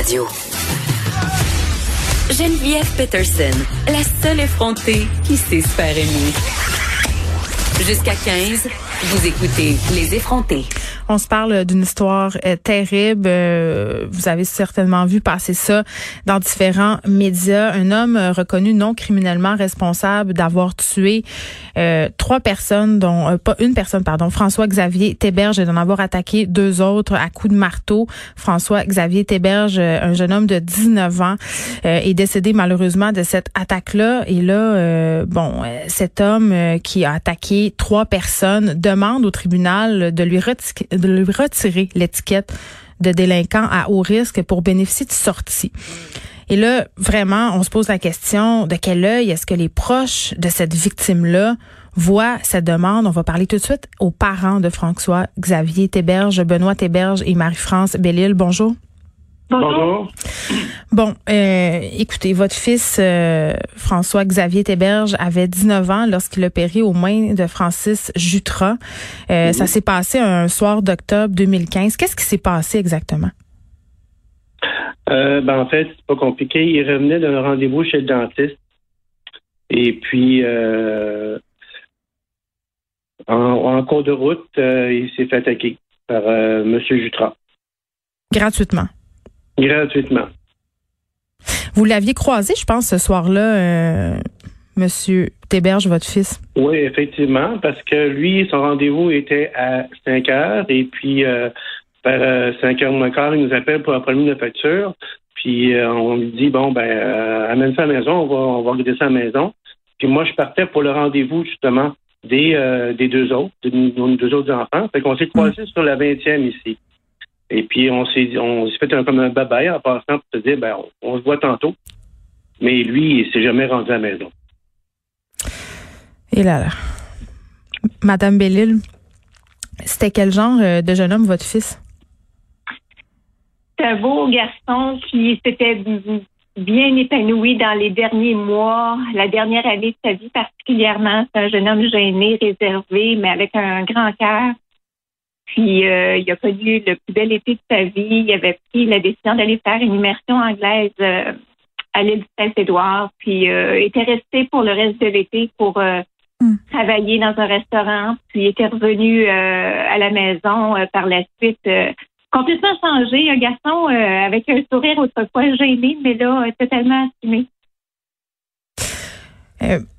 Radio. Geneviève Peterson, la seule effrontée qui sait se aimer. Jusqu'à 15, vous écoutez Les effrontés. On se parle d'une histoire euh, terrible. Euh, vous avez certainement vu passer ça dans différents médias. Un homme euh, reconnu non criminellement responsable d'avoir tué trois personnes, dont pas une personne, pardon, François Xavier Théberge, et d'en avoir attaqué deux autres à coups de marteau. François Xavier Théberge, un jeune homme de 19 ans, est décédé malheureusement de cette attaque-là. Et là, bon, cet homme qui a attaqué trois personnes demande au tribunal de lui retirer de lui retirer l'étiquette de délinquant à haut risque pour bénéficier de sortie. Et là, vraiment, on se pose la question de quel œil est-ce que les proches de cette victime-là voient cette demande? On va parler tout de suite aux parents de François Xavier Théberge, Benoît Théberge et Marie-France Bellil. Bonjour. Bonjour. Bon, euh, écoutez, votre fils euh, François Xavier Théberge avait 19 ans lorsqu'il a péri aux mains de Francis Jutras. Euh, ça s'est passé un soir d'octobre 2015. Qu'est-ce qui s'est passé exactement? ben en fait, c'est pas compliqué. Il revenait d'un rendez-vous chez le dentiste. Et puis, en, cours de route, il s'est fait attaquer par M. Jutras. Gratuitement? Gratuitement. Vous l'aviez croisé, je pense, ce soir-là, euh, Monsieur Théberge, votre fils? Oui, effectivement, parce que lui, son rendez-vous était à 5 heures et puis euh, vers 5 euh, heures moins quart, il nous appelle pour la première facture. Puis euh, on lui dit bon ben amène ça à la maison, on va on va regarder ça à la maison. Puis moi je partais pour le rendez-vous justement des des deux autres, des, deux autres enfants. Fait qu'on s'est croisés sur la 20e ici. Et puis, on s'est, on s'est fait un, comme un babaille en passant pour se dire, ben, on, se voit tantôt. Mais lui, il s'est jamais rendu à la maison. Et là, là. Madame Bellil, c'était quel genre euh, de jeune homme, votre fils? C'est un beau garçon qui s'était bien épanoui dans les derniers mois, la dernière année de sa vie particulièrement. C'est un jeune homme gêné, réservé, mais avec un grand cœur. Puis euh, il a connu le plus bel été de sa vie. Il avait pris la décision d'aller faire une immersion anglaise euh, à l'île du Saint-Édouard. Puis euh, était resté pour le reste de l'été pour hmm. travailler dans un restaurant. Puis était revenu à la maison par la suite. complètement changé, un garçon avec un sourire autrefois gêné, mais là totalement assumé.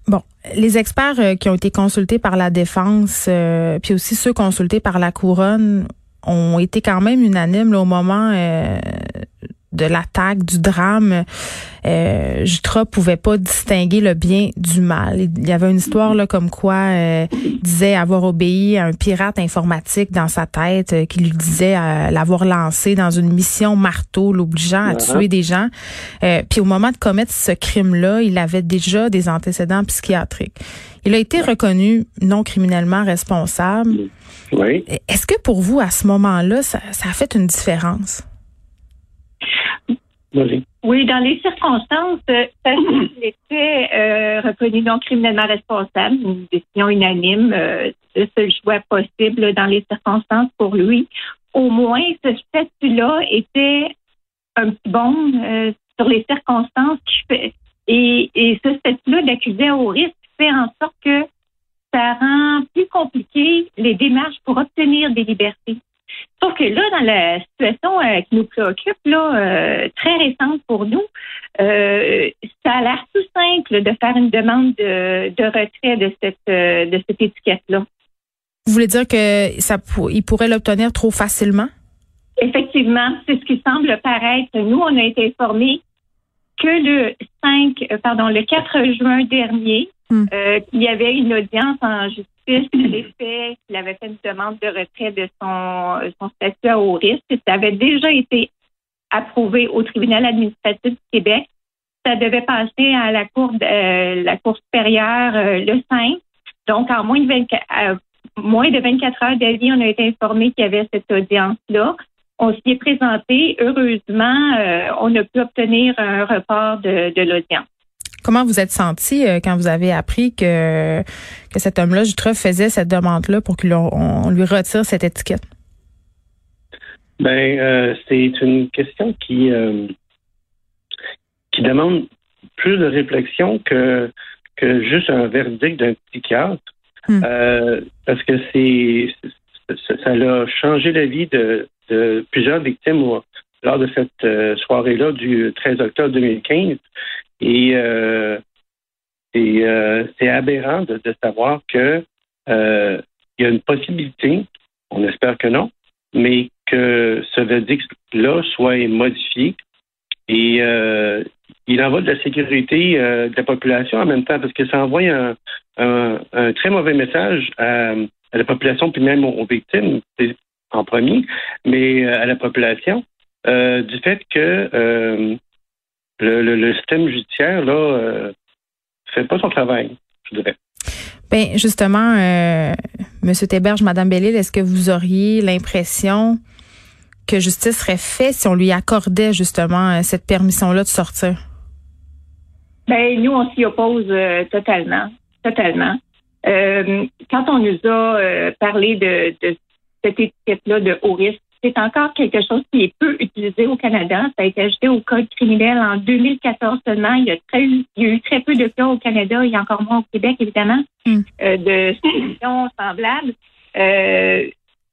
Bon, les experts euh, qui ont été consultés par la défense, euh, puis aussi ceux consultés par la couronne, ont été quand même unanimes au moment euh, de l'attaque, du drame, euh, Jutra pouvait pas distinguer le bien du mal. Il y avait une histoire là comme quoi euh, disait avoir obéi à un pirate informatique dans sa tête euh, qui lui disait euh, l'avoir lancé dans une mission marteau, l'obligeant à tuer des gens. puis au moment de commettre ce crime-là, il avait déjà des antécédents psychiatriques. Il a été reconnu non criminellement responsable. Oui. Est-ce que pour vous, à ce moment-là, ça, ça a fait une différence? Oui, dans les circonstances, euh, ça était euh, reconnu non criminellement responsable, une décision unanime, euh, choix possible dans les circonstances pour lui. Au moins, ce statut-là était un petit bon euh, sur les circonstances qui fait, et, et ce statut-là d'accusé au risque fait en sorte que ça rend plus compliqué les démarches pour obtenir des libertés. Sauf que là, dans la situation euh, qui nous préoccupe, là, euh, très récente pour nous, euh, ça a l'air tout simple de faire une demande de, retrait de cette de cette étiquette-là. Vous voulez dire que ça il pourrait l'obtenir trop facilement? Effectivement, c'est ce qui semble paraître. Nous, on a été informés que le 5, pardon, le 4 juin dernier, hmm. il y avait une audience en justice qu'il avait fait une demande de retrait de son, son statut à haut risque. Ça avait déjà été approuvé au tribunal administratif du Québec. Ça devait passer à la cour euh, la cour supérieure euh, le 5. Donc, en moins de 24, euh, moins de 24 heures d'avis, on a été informé qu'il y avait cette audience-là. On s'y est présenté. Heureusement, on a pu obtenir un report de l'audience. Comment vous êtes senti euh, quand vous avez appris que, que cet homme-là, Jutra, faisait cette demande-là pour qu'on lui retire cette étiquette? Ben, euh, c'est une question qui euh, qui demande plus de réflexion que que juste un verdict d'un psychiatre, Hmm. Parce que c'est ça, ça a changé la vie de, de plusieurs victimes au- lors de cette euh, soirée-là du 13 octobre 2015. Et euh, euh, c'est aberrant de, savoir que euh, il y a une possibilité, on espère que non, mais que ce verdict-là soit modifié. Et il en va de la sécurité euh, de la population en même temps, parce que ça envoie un, très mauvais message à, la population, puis même aux, victimes en premier, mais à la population, euh, du fait que euh, le, le, le système judiciaire là euh, fait pas son travail, je dirais. Ben justement, euh, Monsieur Théberge, Madame Bellil, est-ce que vous auriez l'impression que justice serait faite si on lui accordait justement cette permission-là de sortir? Ben, nous, on s'y oppose euh, totalement. Totalement. Euh, quand on nous a euh, parlé de, de cette étiquette-là de haut risque, c'est encore quelque chose qui est peu utilisé au Canada. Ça a été ajouté au Code criminel en 2014 seulement. Il y a, très, il y a eu très peu de cas au Canada. Il y a encore moins au Québec, évidemment, Mm. euh, de situations semblables. Euh,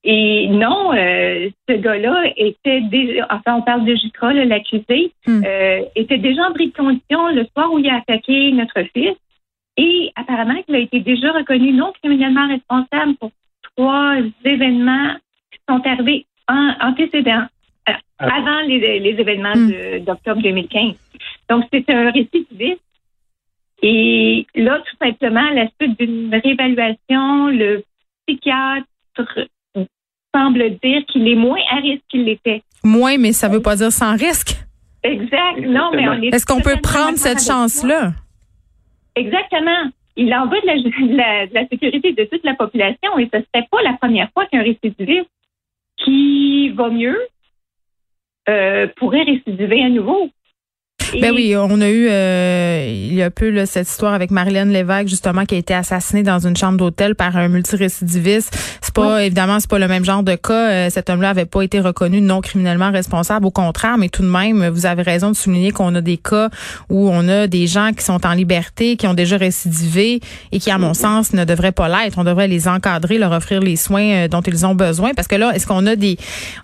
et non, euh, ce gars-là était déjà, enfin, on parle de Jutra, l'accusé, Mm. euh, était déjà en bris de condition le soir où il a attaqué notre fils. Et apparemment qu'il a été déjà reconnu non criminellement responsable pour trois événements qui sont arrivés en antécédents, euh, Ah. avant les, les événements de- d'octobre 2015. Donc, c'est un récidiviste. Et là, tout simplement, à la suite d'une réévaluation, le psychiatre semble dire qu'il est moins à risque qu'il l'était. Moins, mais ça veut pas dire sans risque. Exact. Non, mais on est Est-ce qu'on peut prendre cette chance-là? Exactement. Il en va de la, de la- de la sécurité de toute la population et ce serait pas la première fois qu'un récidiviste qui va mieux euh, pourrait récidiver à nouveau. Et- Ben oui, on a eu euh, il y a peu là, cette histoire avec Marilyn Lévesque justement qui a été assassinée dans une chambre d'hôtel par un multirécidiviste. C'est pas évidemment c'est pas le même genre de cas. Euh, cet homme-là avait pas été reconnu non criminellement responsable, au contraire, mais tout de même, vous avez raison de souligner qu'on a des cas où on a des gens qui sont en liberté, qui ont déjà récidivé et qui, à mon sens, ne devraient pas l'être. On devrait les encadrer, leur offrir les soins euh, dont ils ont besoin. Parce que là, est-ce qu'on a des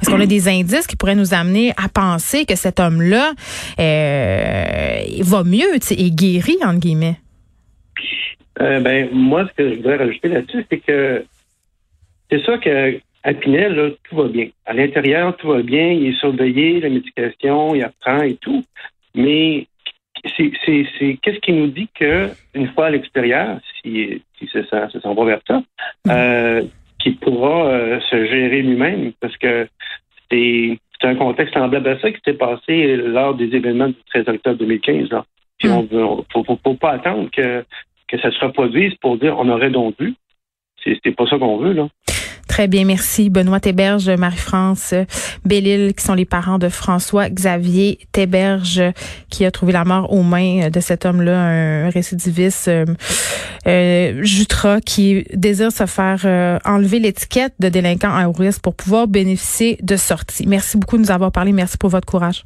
est-ce qu'on a des indices qui pourraient nous amener à penser que cet homme-là euh, va mieux, tu sais, est guéri entre guillemets? Euh, ben, moi, ce que je voudrais rajouter là-dessus, c'est que c'est ça que à Pinel, là, tout va bien. À l'intérieur, tout va bien, il est surveillé, la médication, il apprend et tout. Mais c'est c'est- c'est- qu'est-ce qui nous dit que une fois à l'extérieur, si, si ça, ça, ça s'en va vers ça, euh, qu'il pourra euh, se gérer lui-même, parce que c'est c'est un contexte semblable à ça qui s'est passé lors des événements du 13 octobre 2015. Là. Puis Mm. on on- faut, faut, pas attendre que, que ça se reproduise pour dire on aurait donc. C'est c'est pas ça qu'on veut, là. Très bien, merci. Benoît Théberge, Marie-France Bellil, qui sont les parents de François Xavier Théberge, qui a trouvé la mort aux mains de cet homme-là, un récidiviste euh, euh, Jutra, qui désire se faire euh, enlever l'étiquette de délinquant à risque pour pouvoir bénéficier de sorties. Merci beaucoup de nous avoir parlé. Merci pour votre courage.